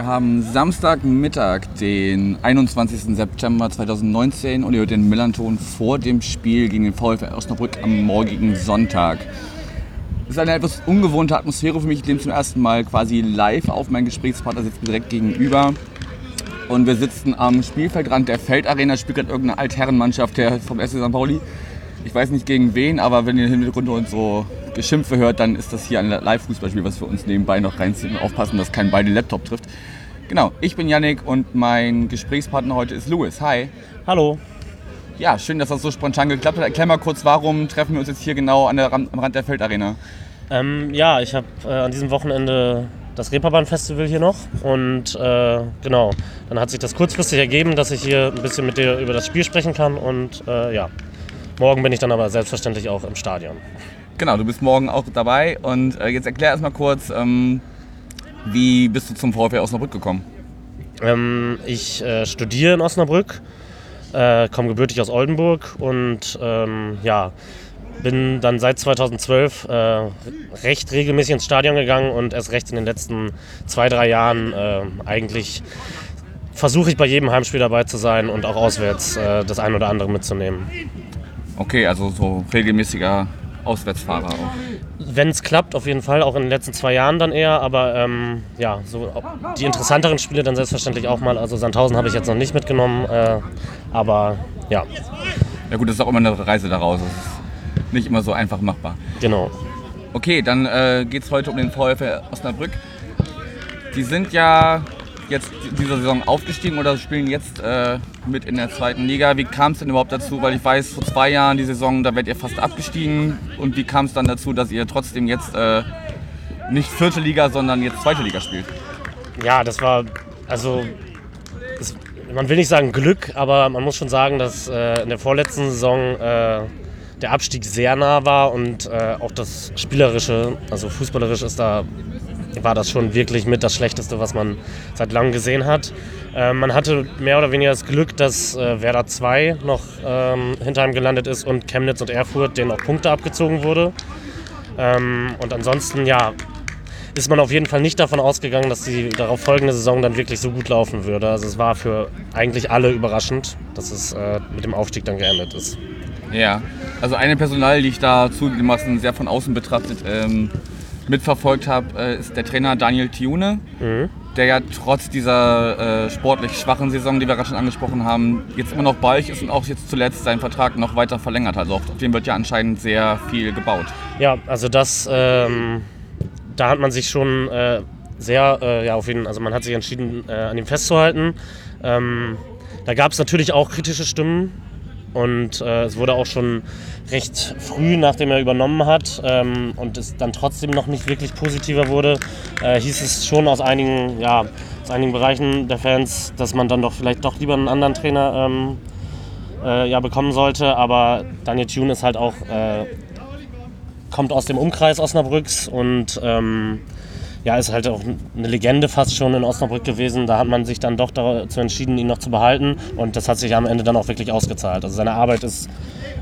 wir haben Samstagmittag, den 21. September 2019 und ihr hört den Millanton vor dem Spiel gegen den VfL Osnabrück am morgigen Sonntag. Es ist eine etwas ungewohnte Atmosphäre für mich, ich nehme zum ersten Mal quasi live auf. Mein Gesprächspartner sitzt mir direkt gegenüber. Und wir sitzen am Spielfeldrand der Feldarena, spielt gerade irgendeine Altherrenmannschaft vom SC St. Pauli. Ich weiß nicht gegen wen, aber wenn ihr im Hintergrund unsere Geschimpfe hört, dann ist das hier ein Live-Fußballspiel, was wir uns nebenbei noch reinziehen und aufpassen, dass kein beide Laptop trifft. Genau, ich bin Yannick und mein Gesprächspartner heute ist Louis. Hi. Hallo. Ja, schön, dass das so spontan geklappt hat. Erklär mal kurz, warum treffen wir uns jetzt hier genau an der, am Rand der Feldarena? Ähm, ja, ich habe äh, an diesem Wochenende das Reeperbahn-Festival hier noch und äh, genau, dann hat sich das kurzfristig ergeben, dass ich hier ein bisschen mit dir über das Spiel sprechen kann und äh, ja, morgen bin ich dann aber selbstverständlich auch im Stadion. Genau, du bist morgen auch dabei und äh, jetzt erklär erst mal kurz, ähm, wie bist du zum VfL Osnabrück gekommen? Ähm, ich äh, studiere in Osnabrück, äh, komme gebürtig aus Oldenburg und ähm, ja, bin dann seit 2012 äh, recht regelmäßig ins Stadion gegangen und erst recht in den letzten zwei, drei Jahren äh, eigentlich versuche ich bei jedem Heimspiel dabei zu sein und auch auswärts äh, das ein oder andere mitzunehmen. Okay, also so regelmäßiger Auswärtsfahrer auch. Wenn es klappt, auf jeden Fall, auch in den letzten zwei Jahren dann eher, aber ähm, ja, so die interessanteren Spiele dann selbstverständlich auch mal. Also Sandhausen habe ich jetzt noch nicht mitgenommen, äh, aber ja, Ja gut, das ist auch immer eine Reise daraus. Das ist nicht immer so einfach machbar. genau. Okay, dann äh, geht es heute um den VfL Osnabrück. Die sind ja jetzt dieser Saison aufgestiegen oder spielen jetzt äh, mit in der zweiten Liga. Wie kam es denn überhaupt dazu? Weil ich weiß, vor zwei Jahren die Saison, da werdet ihr fast abgestiegen. Und wie kam es dann dazu, dass ihr trotzdem jetzt äh, nicht vierte Liga, sondern jetzt zweite Liga spielt? Ja, das war, also, das, man will nicht sagen Glück, aber man muss schon sagen, dass äh, in der vorletzten Saison äh, der Abstieg sehr nah war und äh, auch das Spielerische, also fußballerisch ist da, war das schon wirklich mit das Schlechteste, was man seit langem gesehen hat. Äh, man hatte mehr oder weniger das Glück, dass äh, Werder 2 noch ähm, hinter ihm gelandet ist und Chemnitz und Erfurt, denen auch Punkte abgezogen wurde. Ähm, und ansonsten, ja, ist man auf jeden Fall nicht davon ausgegangen, dass die darauf folgende Saison dann wirklich so gut laufen würde. Also es war für eigentlich alle überraschend, dass es äh, mit dem Aufstieg dann geendet ist. Ja, also eine Personal, die ich da zugegebenermaßen sehr von außen betrachtet ähm, mitverfolgt habe, äh, ist der Trainer Daniel Thiune, der ja trotz dieser äh, sportlich schwachen Saison, die wir gerade schon angesprochen haben, jetzt immer noch bei euch ist und auch jetzt zuletzt seinen Vertrag noch weiter verlängert hat. Also auf den wird ja anscheinend sehr viel gebaut. Ja, also das, ähm, da hat man sich schon äh, sehr, äh, ja, auf ihn, also man hat sich entschieden, äh, an ihm festzuhalten. Ähm, da gab es natürlich auch kritische Stimmen und äh, es wurde auch schon recht früh, nachdem er übernommen hat ähm, und es dann trotzdem noch nicht wirklich positiver wurde, äh, hieß es schon aus einigen, ja, aus einigen Bereichen der Fans, dass man dann doch vielleicht doch lieber einen anderen Trainer ähm, äh, ja, bekommen sollte. Aber Daniel Thune ist halt auch äh, kommt aus dem Umkreis Osnabrücks und ähm, ja, ist halt auch eine Legende fast schon in Osnabrück gewesen. Da hat man sich dann doch dazu entschieden, ihn noch zu behalten und das hat sich am Ende dann auch wirklich ausgezahlt. Also seine Arbeit ist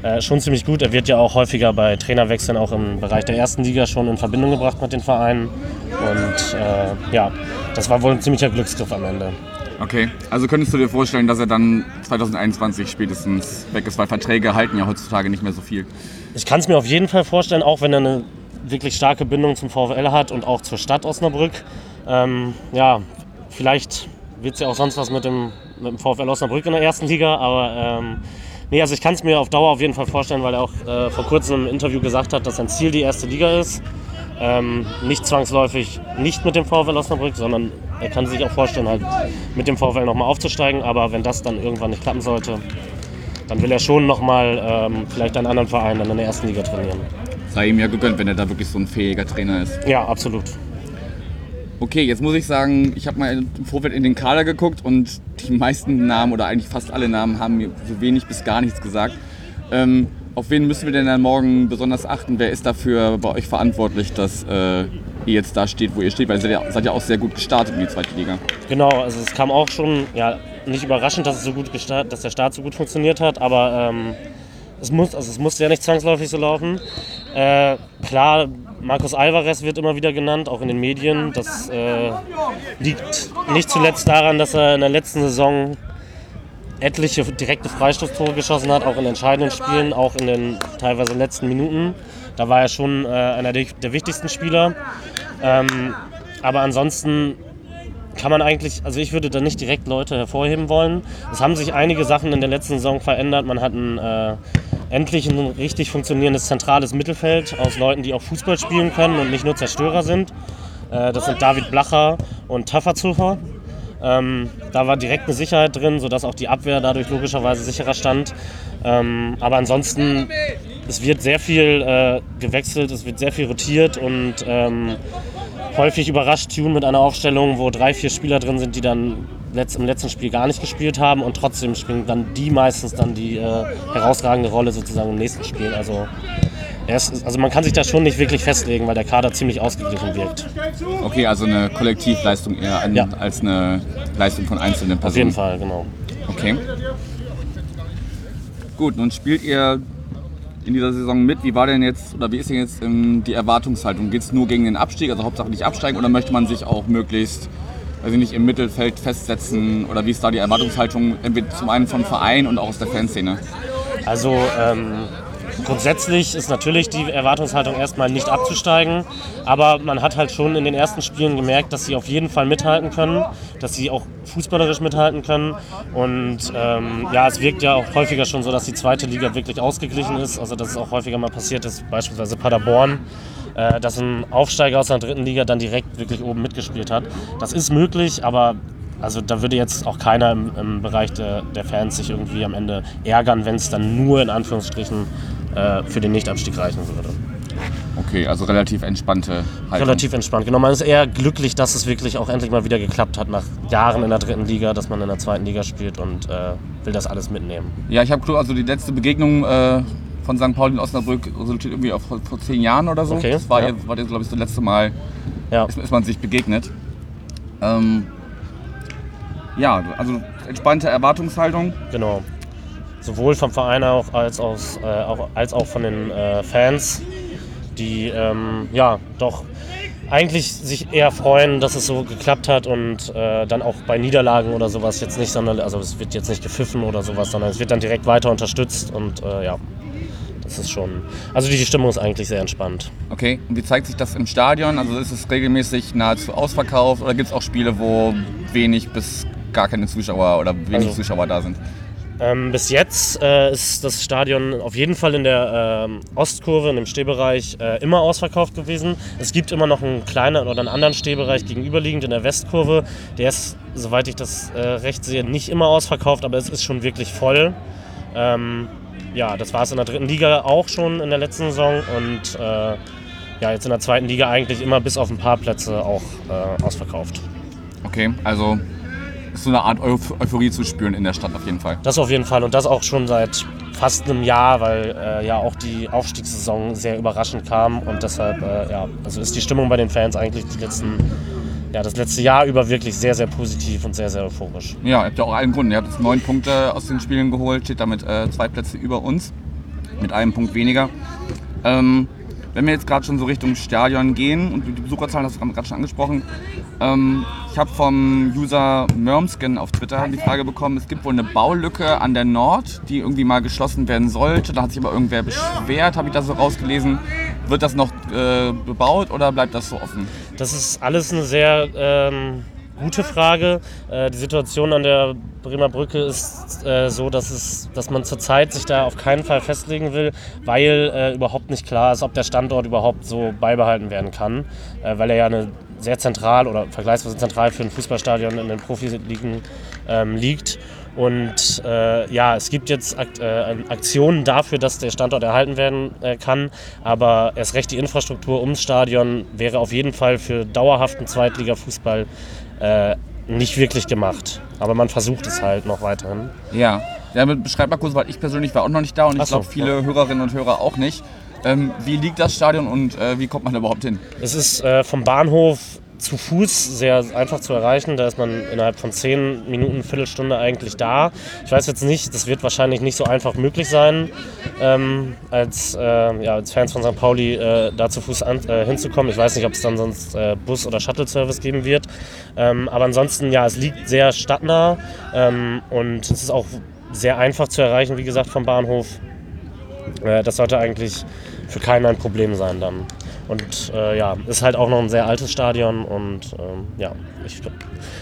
äh, schon ziemlich gut. Er wird ja auch häufiger bei Trainerwechseln auch im Bereich der ersten Liga schon in Verbindung gebracht mit den Vereinen und äh, ja, das war wohl ein ziemlicher Glücksgriff am Ende. Okay, also könntest du dir vorstellen, dass er dann 2021 spätestens weg ist, weil Verträge halten ja heutzutage nicht mehr so viel. Ich kann es mir auf jeden Fall vorstellen, auch wenn er eine wirklich starke Bindung zum VfL hat und auch zur Stadt Osnabrück. Ähm, ja, vielleicht wird es ja auch sonst was mit dem, mit dem VfL Osnabrück in der ersten Liga, aber ähm, nee, also ich kann es mir auf Dauer auf jeden Fall vorstellen, weil er auch äh, vor kurzem im Interview gesagt hat, dass sein Ziel die erste Liga ist. Ähm, nicht zwangsläufig nicht mit dem VfL Osnabrück, sondern er kann sich auch vorstellen, halt mit dem VfL nochmal aufzusteigen. Aber wenn das dann irgendwann nicht klappen sollte, dann will er schon nochmal ähm, vielleicht einen anderen Verein dann in der ersten Liga trainieren. Sei ihm ja gegönnt, wenn er da wirklich so ein fähiger Trainer ist. Ja, absolut. Okay, jetzt muss ich sagen, ich habe mal im Vorfeld in den Kader geguckt und die meisten Namen oder eigentlich fast alle Namen haben mir so wenig bis gar nichts gesagt. Ähm, auf wen müssen wir denn dann morgen besonders achten? Wer ist dafür bei euch verantwortlich, dass äh, ihr jetzt da steht, wo ihr steht? Weil ihr seid ja, seid ja auch sehr gut gestartet in die zweite Liga. Genau, also es kam auch schon, ja, nicht überraschend, dass, es so gut dass der Start so gut funktioniert hat, aber ähm, es, muss, also es musste ja nicht zwangsläufig so laufen. Äh, klar, Marcos Alvarez wird immer wieder genannt, auch in den Medien. Das äh, liegt nicht zuletzt daran, dass er in der letzten Saison etliche direkte Freistoßtore geschossen hat, auch in entscheidenden Spielen, auch in den teilweise letzten Minuten. Da war er schon äh, einer der, wichtigsten Spieler. Ähm, aber ansonsten kann man eigentlich, also ich würde da nicht direkt Leute hervorheben wollen. Es haben sich einige Sachen in der letzten Saison verändert. Man hat ein, äh, endlich ein richtig funktionierendes zentrales Mittelfeld aus Leuten, die auch Fußball spielen können und nicht nur Zerstörer sind. Äh, das sind David Blacher und Tafferzufer. Ähm, da war direkt eine Sicherheit drin, sodass auch die Abwehr dadurch logischerweise sicherer stand. Ähm, aber ansonsten, es wird sehr viel äh, gewechselt, es wird sehr viel rotiert und ähm, häufig überrascht Tune mit einer Aufstellung, wo drei, vier Spieler drin sind, die dann im letzten Spiel gar nicht gespielt haben und trotzdem spielen dann die meistens dann die äh, herausragende Rolle sozusagen im nächsten Spiel. Also ist, also man kann sich da schon nicht wirklich festlegen, weil der Kader ziemlich ausgeglichen wirkt. Okay, also eine Kollektivleistung eher an, ja. als eine Leistung von einzelnen Personen. Auf jeden Fall, genau. Okay. Gut, nun spielt ihr in dieser Saison mit. Wie war denn jetzt oder wie ist denn jetzt ähm, die Erwartungshaltung? Geht es nur gegen den Abstieg, also Hauptsache nicht absteigen, oder möchte man sich auch möglichst also nicht im Mittelfeld festsetzen? Oder wie ist da die Erwartungshaltung, zum einen vom Verein und auch aus der Fanszene? Also ähm, Grundsätzlich ist natürlich die Erwartungshaltung erstmal nicht abzusteigen, aber man hat halt schon in den ersten Spielen gemerkt, dass sie auf jeden Fall mithalten können, dass sie auch fußballerisch mithalten können und ähm, ja, es wirkt ja auch häufiger schon so, dass die zweite Liga wirklich ausgeglichen ist, also dass es auch häufiger mal passiert ist, beispielsweise Paderborn äh, dass ein Aufsteiger aus der dritten Liga dann direkt wirklich oben mitgespielt hat. Das ist möglich, aber also da würde jetzt auch keiner im, im Bereich der, der, Fans sich irgendwie am Ende ärgern, wenn es dann nur in Anführungsstrichen äh, für den Nichtabstieg reichen würde. Okay, also relativ entspannte Haltung. Relativ entspannt, genau. Man ist eher glücklich, dass es wirklich auch endlich mal wieder geklappt hat nach Jahren in der dritten Liga, dass man in der zweiten Liga spielt und äh, will das alles mitnehmen. Ja, ich habe also die letzte Begegnung äh, von St. Pauli in Osnabrück resultiert irgendwie auf, vor, vor zehn Jahren oder so. Okay, das war, ja. war glaube ich, das letzte Mal, ja. ist, ist man sich begegnet. Ähm, ja, also entspannte Erwartungshaltung. Genau sowohl vom Verein auch als, aus, äh, auch, als auch von den äh, Fans, die ähm, ja doch eigentlich sich eher freuen, dass es so geklappt hat und äh, dann auch bei Niederlagen oder sowas jetzt nicht, sondern also es wird jetzt nicht gepfiffen oder sowas, sondern es wird dann direkt weiter unterstützt und äh, ja, das ist schon. Also die Stimmung ist eigentlich sehr entspannt. Okay, und wie zeigt sich das im Stadion? Also ist es regelmäßig nahezu ausverkauft oder gibt es auch Spiele, wo wenig bis gar keine Zuschauer oder wenig also, Zuschauer da sind? Ähm, bis jetzt äh, ist das Stadion auf jeden Fall in der ähm, Ostkurve, in dem Stehbereich, äh, immer ausverkauft gewesen. Es gibt immer noch einen kleinen oder einen anderen Stehbereich gegenüberliegend in der Westkurve. Der ist, soweit ich das äh, recht sehe, nicht immer ausverkauft, aber es ist schon wirklich voll. Ähm, ja, das war es in der dritten Liga auch schon in der letzten Saison und äh, ja, jetzt in der zweiten Liga eigentlich immer bis auf ein paar Plätze auch äh, ausverkauft. Okay, also so eine Art Euphorie zu spüren in der Stadt auf jeden Fall. Das auf jeden Fall und das auch schon seit fast einem Jahr, weil äh, ja auch die Aufstiegssaison sehr überraschend kam und deshalb äh, ja, also ist die Stimmung bei den Fans eigentlich die letzten ja, das letzte Jahr über wirklich sehr, sehr positiv und sehr, sehr euphorisch. Ja, ihr habt ja auch einen Grund. Ihr habt jetzt neun Punkte aus den Spielen geholt, steht damit äh, zwei Plätze über uns, mit einem Punkt weniger. Ähm, wenn wir jetzt gerade schon so Richtung Stadion gehen und die Besucherzahlen hast du gerade schon angesprochen, ähm, ich habe vom User Mermskin auf Twitter die Frage bekommen, es gibt wohl eine Baulücke an der Nord, die irgendwie mal geschlossen werden sollte. Da hat sich aber irgendwer beschwert, habe ich das so rausgelesen. Wird das noch äh, bebaut oder bleibt das so offen? Das ist alles eine sehr ähm, gute Frage. Äh, die Situation an der Bremer Brücke ist äh, so, dass, es, dass man zurzeit sich da auf keinen Fall festlegen will, weil äh, überhaupt nicht klar ist, ob der Standort überhaupt so beibehalten werden kann, äh, weil er ja eine sehr zentral oder vergleichsweise zentral für ein Fußballstadion in den Profiligen ähm, liegt. Und äh, ja, es gibt jetzt Akt, äh, Aktionen dafür, dass der Standort erhalten werden äh, kann. Aber erst recht die Infrastruktur ums Stadion wäre auf jeden Fall für dauerhaften Zweitliga-Fußball äh, nicht wirklich gemacht. Aber man versucht es halt noch weiterhin. Ja, ja beschreib mal kurz, weil ich persönlich war auch noch nicht da und ich glaube viele ja. Hörerinnen und Hörer auch nicht. Ähm, wie liegt das Stadion und äh, wie kommt man da überhaupt hin? Es ist äh, vom Bahnhof zu Fuß sehr einfach zu erreichen. Da ist man innerhalb von 10 Minuten, Viertelstunde eigentlich da. Ich weiß jetzt nicht, das wird wahrscheinlich nicht so einfach möglich sein, ähm, als, äh, ja, als Fans von St. Pauli äh, da zu Fuß an, äh, hinzukommen. Ich weiß nicht, ob es dann sonst äh, Bus- oder Shuttle-Service geben wird. Ähm, aber ansonsten, ja, es liegt sehr stadtnah ähm, und es ist auch sehr einfach zu erreichen, wie gesagt, vom Bahnhof. Äh, das sollte eigentlich für keinen ein Problem sein dann. Und äh, ja, ist halt auch noch ein sehr altes Stadion und ähm, ja, ich,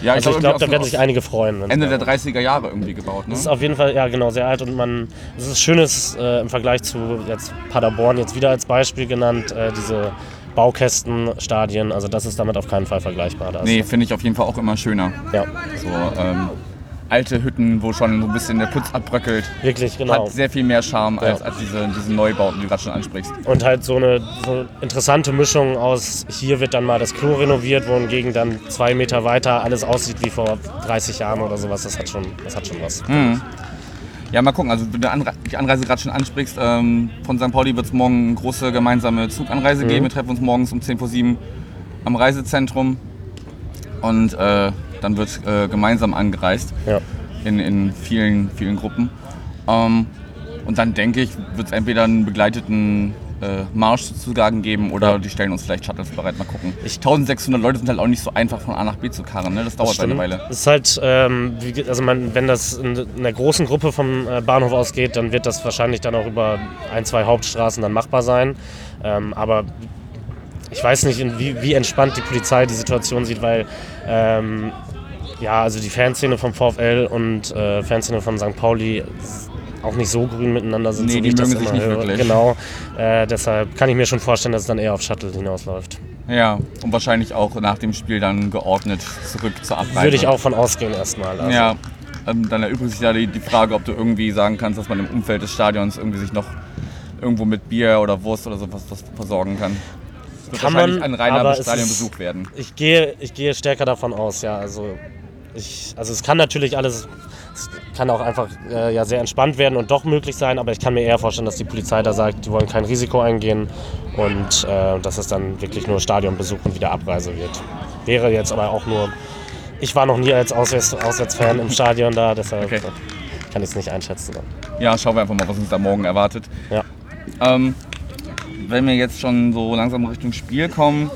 Ja, also ich glaub, glaube, irgendwie da werden sich einige freuen. Ende der 30er Jahre irgendwie gebaut, ne? das ist auf jeden Fall, ja genau, sehr alt und man, es ist schönes äh, im Vergleich zu jetzt Paderborn jetzt wieder als Beispiel genannt, äh, diese Baukästenstadien, also das ist damit auf keinen Fall vergleichbar. Da Nee, finde ich auf jeden Fall auch immer schöner. Ja, So, ähm, alte Hütten, wo schon so ein bisschen der Putz abbröckelt. wirklich, genau. Hat sehr viel mehr Charme als, Ja. als diese, diese Neubauten, die du gerade schon ansprichst. Und halt so eine, so eine interessante Mischung aus, hier wird dann mal das Klo renoviert, wohingegen dann zwei Meter weiter alles aussieht wie vor 30 Jahren oder sowas. Das hat schon, das hat schon was. Ja, mal gucken. Also, wenn du Anre die Anreise gerade schon ansprichst, ähm, von St. Pauli wird es morgen eine große gemeinsame Zuganreise Mhm. geben. Wir treffen uns morgens um 10 vor 7 am Reisezentrum und äh, dann wird äh, gemeinsam angereist Ja. in, in vielen, vielen Gruppen. Ähm, und dann denke ich, wird es entweder einen begleiteten äh, Marsch sozusagen geben oder die stellen uns vielleicht Shuttles bereit. Mal gucken. 1600 Leute sind halt auch nicht so einfach von A nach B zu karren. Ne? Das dauert Stimmt. eine Weile. Es ist halt, ähm, wie also man, wenn das in in einer großen Gruppe vom äh, Bahnhof ausgeht, dann wird das wahrscheinlich dann auch über ein, zwei Hauptstraßen dann machbar sein. Ähm, aber ich weiß nicht, wie, wie entspannt die Polizei die Situation sieht, weil ähm, ja, also die Fanszene vom VfL und äh, Fanszene von St. Pauli auch nicht so grün miteinander sind, Nee, so wie die ich das immer nicht höre. wirklich. Genau. Äh, deshalb kann ich mir schon vorstellen, dass es dann eher auf Shuttle hinausläuft. Ja, und wahrscheinlich auch nach dem Spiel dann geordnet zurück zur Abreise. Würde ich auch von ausgehen erstmal. Also. Ja, ähm, dann erübrigt sich ja die, die Frage, ob du irgendwie sagen kannst, dass man im Umfeld des Stadions irgendwie sich noch irgendwo mit Bier oder Wurst oder sowas was versorgen kann. Kann wahrscheinlich man, ein reiner Stadionbesuch werden. Ich gehe, ich gehe stärker davon aus, ja. Also, ich, also es kann natürlich alles, es kann auch einfach äh, ja, sehr entspannt werden und doch möglich sein, aber ich kann mir eher vorstellen, dass die Polizei da sagt, die wollen kein Risiko eingehen und äh, dass es dann wirklich nur Stadionbesuch und wieder Abreise wird. Wäre jetzt aber auch nur, ich war noch nie als Auswärts, Auswärtsfan im Stadion da, deshalb Okay. kann ich es nicht einschätzen. Ja, schauen wir einfach mal, was uns da morgen erwartet. Ja. Ähm, wenn wir jetzt schon so langsam Richtung Spiel kommen,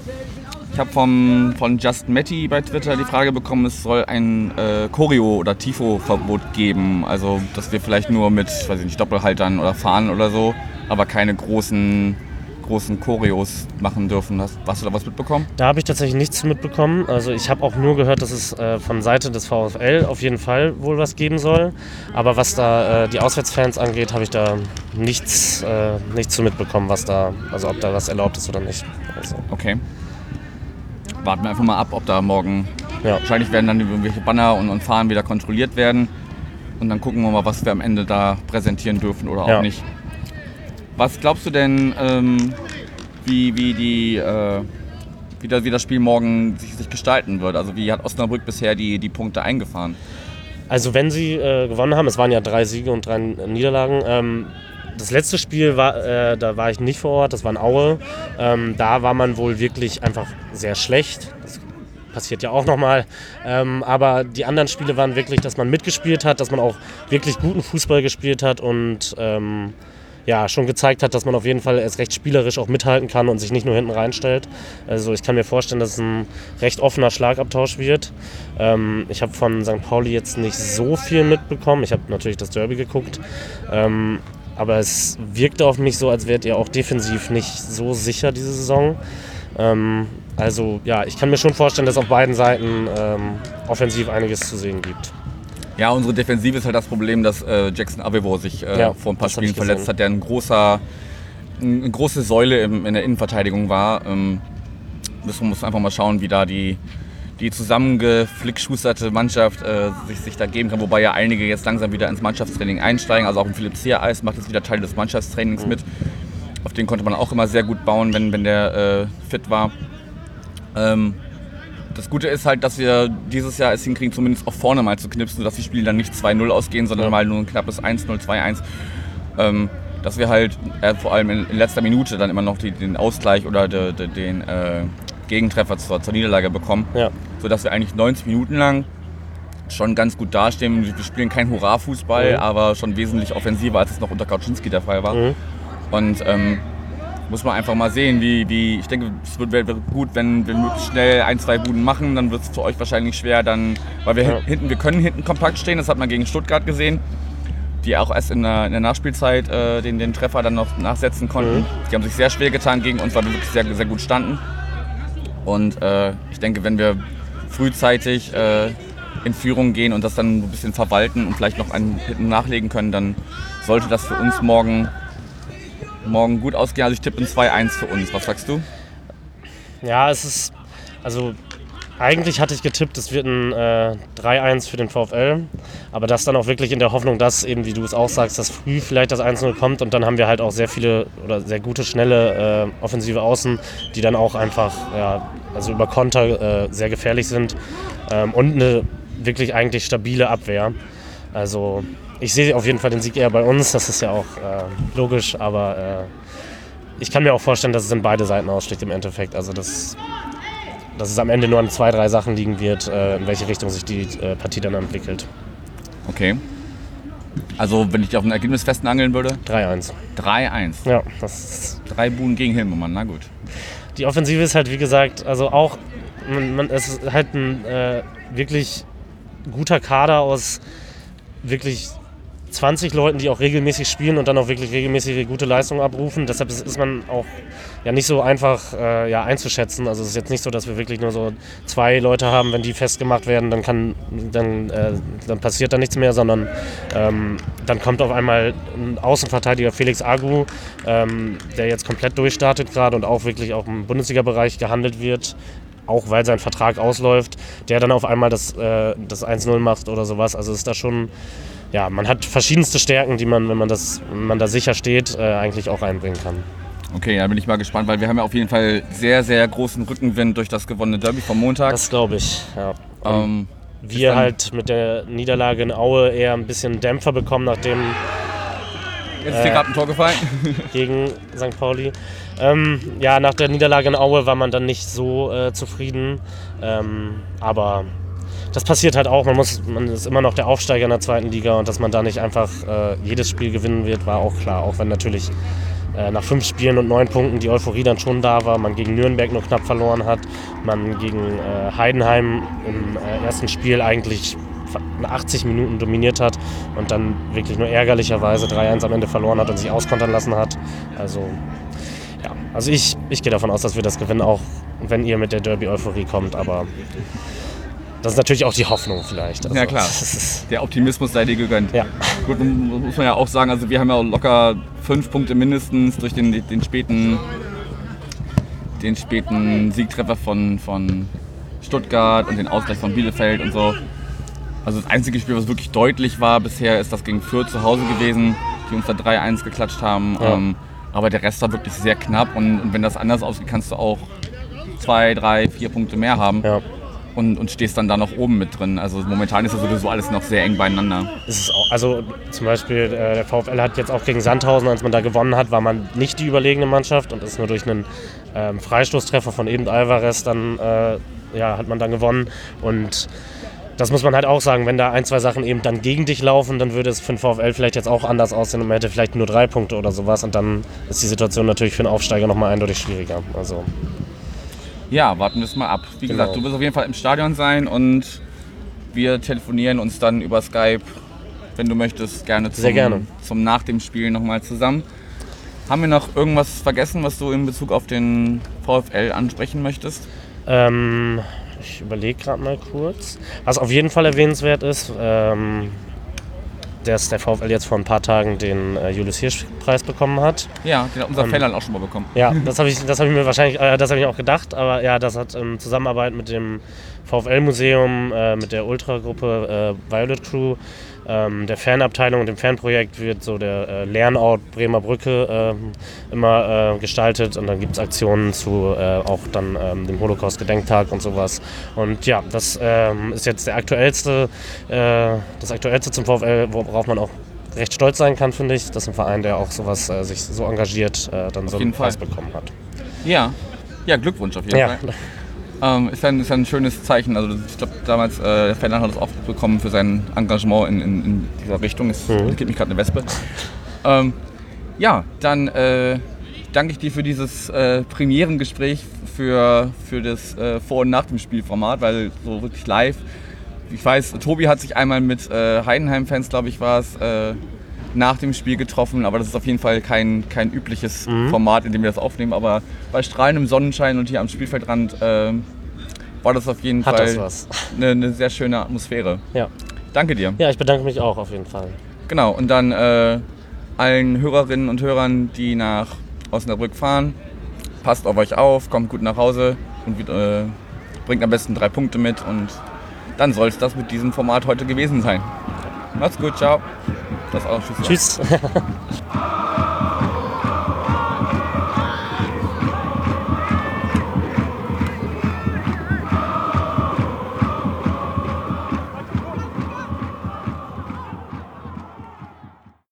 ich habe vom, von Just Matty bei Twitter die Frage bekommen, es soll ein äh, Choreo- oder Tifo-Verbot geben. Also, dass wir vielleicht nur mit, weiß ich nicht, Doppelhaltern oder Fahnen oder so, aber keine großen, großen Choreos machen dürfen. Hast, hast du da was mitbekommen? Da habe ich tatsächlich nichts mitbekommen. Also ich habe auch nur gehört, dass es äh, von Seite des VfL auf jeden Fall wohl was geben soll. Aber was da äh, die Auswärtsfans angeht, habe ich da nichts, äh, nichts zu mitbekommen, was da, also ob da was erlaubt ist oder nicht. Also, Okay. Warten wir einfach mal ab, ob da morgen. ja. Wahrscheinlich werden dann irgendwelche Banner und, und Fahnen wieder kontrolliert werden. Und dann gucken wir mal, was wir am Ende da präsentieren dürfen oder auch Ja. nicht. Was glaubst du denn, ähm, wie, wie, die, äh, wie, das, wie das Spiel morgen sich, sich gestalten wird? Also wie hat Osnabrück bisher die, die Punkte eingefahren? Also wenn sie äh, gewonnen haben, es waren ja drei Siege und drei Niederlagen. Ähm, das letzte Spiel war, äh, da war ich nicht vor Ort, das war in Aue. Ähm, da war man wohl wirklich einfach sehr schlecht. Das passiert ja auch nochmal. Ähm, aber die anderen Spiele waren wirklich, dass man mitgespielt hat, dass man auch wirklich guten Fußball gespielt hat und ähm, ja, schon gezeigt hat, dass man auf jeden Fall erst recht spielerisch auch mithalten kann und sich nicht nur hinten reinstellt. Also ich kann mir vorstellen, dass es ein recht offener Schlagabtausch wird. Ähm, ich habe von St. Pauli jetzt nicht so viel mitbekommen. Ich habe natürlich das Derby geguckt. Ähm, aber es wirkte auf mich so, als wärt ihr auch defensiv nicht so sicher diese Saison. Ähm, also ja, ich kann mir schon vorstellen, dass auf beiden Seiten ähm, offensiv einiges zu sehen gibt. Ja, unsere Defensive ist halt das Problem, dass äh, Jackson Avevo sich äh, Ja, vor ein paar Spielen verletzt hat, der ein großer, eine große Säule im, in der Innenverteidigung war. Ähm, müssen muss einfach mal schauen, wie da die, die zusammengeflickschusterte Mannschaft äh, sich, sich da geben kann. Wobei ja einige jetzt langsam wieder ins Mannschaftstraining einsteigen. Also auch ein Philipp Ziereis macht jetzt wieder Teil des Mannschaftstrainings mit. Auf den konnte man auch immer sehr gut bauen, wenn, wenn der äh, fit war. Ähm, das Gute ist halt, dass wir dieses Jahr es hinkriegen, zumindest auch vorne mal zu knipsen, sodass die Spiele dann nicht 2-0 ausgehen, sondern Ja. mal nur ein knappes 1-0, 2-1. Ähm, dass wir halt äh, vor allem in, in letzter Minute dann immer noch die, den Ausgleich oder de, de, den, äh, Gegentreffer zur, zur Niederlage bekommen, Ja. Sodass wir eigentlich 90 Minuten lang schon ganz gut dastehen. Wir spielen keinen Hurra-Fußball, Mhm. aber schon wesentlich offensiver, als es noch unter Kautschinski der Fall war. Mhm. Und ähm, muss man einfach mal sehen, wie, wie ich denke, es wird, wäre gut, wenn wir möglichst schnell ein, zwei Buden machen, dann wird es für euch wahrscheinlich schwer, dann, weil wir Ja. hinten, wir können hinten kompakt stehen, das hat man gegen Stuttgart gesehen, die auch erst in der, in der Nachspielzeit äh, den, den Treffer dann noch nachsetzen konnten. Mhm. Die haben sich sehr schwer getan gegen uns, weil wir wirklich sehr, sehr gut standen. Und äh, ich denke, wenn wir frühzeitig äh, in Führung gehen und das dann ein bisschen verwalten und vielleicht noch einen nachlegen können, dann sollte das für uns morgen, morgen gut ausgehen. Also ich tippe ein 2-1 für uns. Was sagst du? Ja, es ist. Also, eigentlich hatte ich getippt, es wird ein äh, 3-1 für den VfL. Aber das dann auch wirklich in der Hoffnung, dass eben, wie du es auch sagst, dass früh vielleicht das 1-0 kommt. Und dann haben wir halt auch sehr viele oder sehr gute, schnelle äh, offensive Außen, die dann auch einfach, ja, also über Konter äh, sehr gefährlich sind. Ähm, und eine wirklich eigentlich stabile Abwehr. Also, ich sehe auf jeden Fall den Sieg eher bei uns. Das ist ja auch äh, logisch, aber. Äh, ich kann mir auch vorstellen, dass es in beide Seiten ausschlägt im Endeffekt. Also dass, dass es am Ende nur an zwei, drei Sachen liegen wird, äh, in welche Richtung sich die äh, Partie dann entwickelt. Okay. Also wenn ich auf ein Ergebnis festnageln würde, 3-1. 3-1. Ja, das ist, Drei Buden gegen Hilmemann, na gut. die Offensive ist halt, wie gesagt, also auch, man, man, es ist halt ein äh, wirklich guter Kader aus wirklich 20 Leuten, die auch regelmäßig spielen und dann auch wirklich regelmäßig gute Leistungen abrufen. Deshalb ist, man auch ja nicht so einfach äh, ja, einzuschätzen. Also es ist jetzt nicht so, dass wir wirklich nur so zwei Leute haben, wenn die festgemacht werden, dann kann dann, äh, dann passiert da nichts mehr, sondern ähm, dann kommt auf einmal ein Außenverteidiger Felix Agu, ähm, der jetzt komplett durchstartet gerade und auch wirklich auch im Bundesliga-Bereich gehandelt wird. Auch weil sein Vertrag ausläuft, der dann auf einmal das, äh, das 1-0 macht oder sowas. Also ist da schon, ja, man hat verschiedenste Stärken, die man, wenn man, das, wenn man da sicher steht, äh, eigentlich auch einbringen kann. Okay, da bin ich mal gespannt, weil wir haben ja auf jeden Fall sehr, sehr großen Rückenwind durch das gewonnene Derby vom Montag. Das glaube ich, ja. ähm, wir halt mit der Niederlage in Aue eher ein bisschen Dämpfer bekommen, nachdem jetzt ist dir äh, gerade ein Tor gefallen. gegen St. Pauli. Ähm, ja, nach der Niederlage in Aue war man dann nicht so äh, zufrieden. Ähm, aber das passiert halt auch. Man, muss, man ist immer noch der Aufsteiger in der zweiten Liga und dass man da nicht einfach äh, jedes Spiel gewinnen wird, war auch klar. Auch wenn natürlich äh, nach fünf Spielen und neun Punkten die Euphorie dann schon da war. Man gegen Nürnberg nur knapp verloren hat. Man gegen äh, Heidenheim im äh, ersten Spiel eigentlich 80 Minuten dominiert hat und dann wirklich nur ärgerlicherweise 3-1 am Ende verloren hat und sich auskontern lassen hat. Also, ja, also ich, ich gehe davon aus, dass wir das gewinnen, auch wenn ihr mit der Derby-Euphorie kommt, aber das ist natürlich auch die Hoffnung vielleicht. Also, Ja, klar. Der Optimismus sei dir gegönnt. Ja. Gut, muss man ja auch sagen, also wir haben ja auch locker fünf Punkte mindestens durch den, den späten den späten Siegtreffer von, von Stuttgart und den Ausgleich von Bielefeld und so. Also das einzige Spiel, was wirklich deutlich war bisher, ist das gegen Fürth zu Hause gewesen, die uns da 3-1 geklatscht haben. Ja. Ähm, aber der Rest war wirklich sehr knapp und, und wenn das anders ausgeht, kannst du auch zwei, drei, vier Punkte mehr haben ja. Und, und stehst dann da noch oben mit drin. Also momentan ist das sowieso alles noch sehr eng beieinander. auch, also zum Beispiel äh, der VfL hat jetzt auch gegen Sandhausen, als man da gewonnen hat, war man nicht die überlegene Mannschaft und ist nur durch einen ähm, Freistoßtreffer von Eben Alvarez dann äh, ja, hat man dann gewonnen und das muss man halt auch sagen, wenn da ein, zwei Sachen eben dann gegen dich laufen, dann würde es für den VfL vielleicht jetzt auch anders aussehen und man hätte vielleicht nur drei Punkte oder sowas und dann ist die Situation natürlich für den Aufsteiger nochmal eindeutig schwieriger. Also Ja, warten wir es mal ab. Wie gesagt, Genau. du wirst auf jeden Fall im Stadion sein und wir telefonieren uns dann über Skype, wenn du möchtest, gerne zum, Sehr gerne. zum nach dem Spiel nochmal zusammen. Haben wir noch irgendwas vergessen, was du in Bezug auf den VfL ansprechen möchtest? Ähm, ich überlege gerade mal kurz. Was auf jeden Fall erwähnenswert ist, ähm, dass der VfL jetzt vor ein paar Tagen den äh, Julius Hirsch-Preis bekommen hat. Ja, den hat unser Ähm, Feldern auch schon mal bekommen. Ja, das habe ich, das hab ich mir wahrscheinlich, äh, das habe ich auch gedacht, aber ja, das hat in Zusammenarbeit mit dem VfL-Museum, äh, mit der Ultragruppe äh, Violet Crew, ähm, der Fanabteilung und dem Fanprojekt wird so der äh, Lernort Bremer Brücke ähm, immer äh, gestaltet und dann gibt es Aktionen zu äh, auch dann ähm, dem Holocaust-Gedenktag und sowas. Und ja, das ähm, ist jetzt der aktuellste, äh, das aktuellste zum VfL, worauf man auch recht stolz sein kann, finde ich, dass ein Verein, der auch sowas äh, sich so engagiert, äh, dann so einen. Preis bekommen hat. Ja. Ja, Glückwunsch auf jeden Ja, Fall. Ähm, ist, ein, ist ein schönes Zeichen. Also ich glaube damals, äh, der Ferdinand hat das auch bekommen für sein Engagement in, in, in dieser Richtung. Es Mhm. gibt mich gerade eine Wespe. Ähm, ja, dann äh, danke ich dir für dieses äh, Premierengespräch, für, für das äh, Vor- und Nach dem Spielformat, weil so wirklich live. Ich weiß, Tobi hat sich einmal mit äh, Heidenheim-Fans, glaube ich, war es, äh, nach dem Spiel getroffen, aber das ist auf jeden Fall kein, kein übliches Format, in dem wir das aufnehmen. Aber bei strahlendem Sonnenschein und hier am Spielfeldrand äh, war das auf jeden Hat Fall eine, eine sehr schöne Atmosphäre. Ja. Danke dir. ja, ich bedanke mich auch auf jeden Fall. Genau, und dann äh, allen Hörerinnen und Hörern, die nach Osnabrück fahren, passt auf euch auf, kommt gut nach Hause und äh, bringt am besten drei Punkte mit und dann soll es das mit diesem Format heute gewesen sein. Macht's gut, ciao. Das auch, tschüss. Tschüss.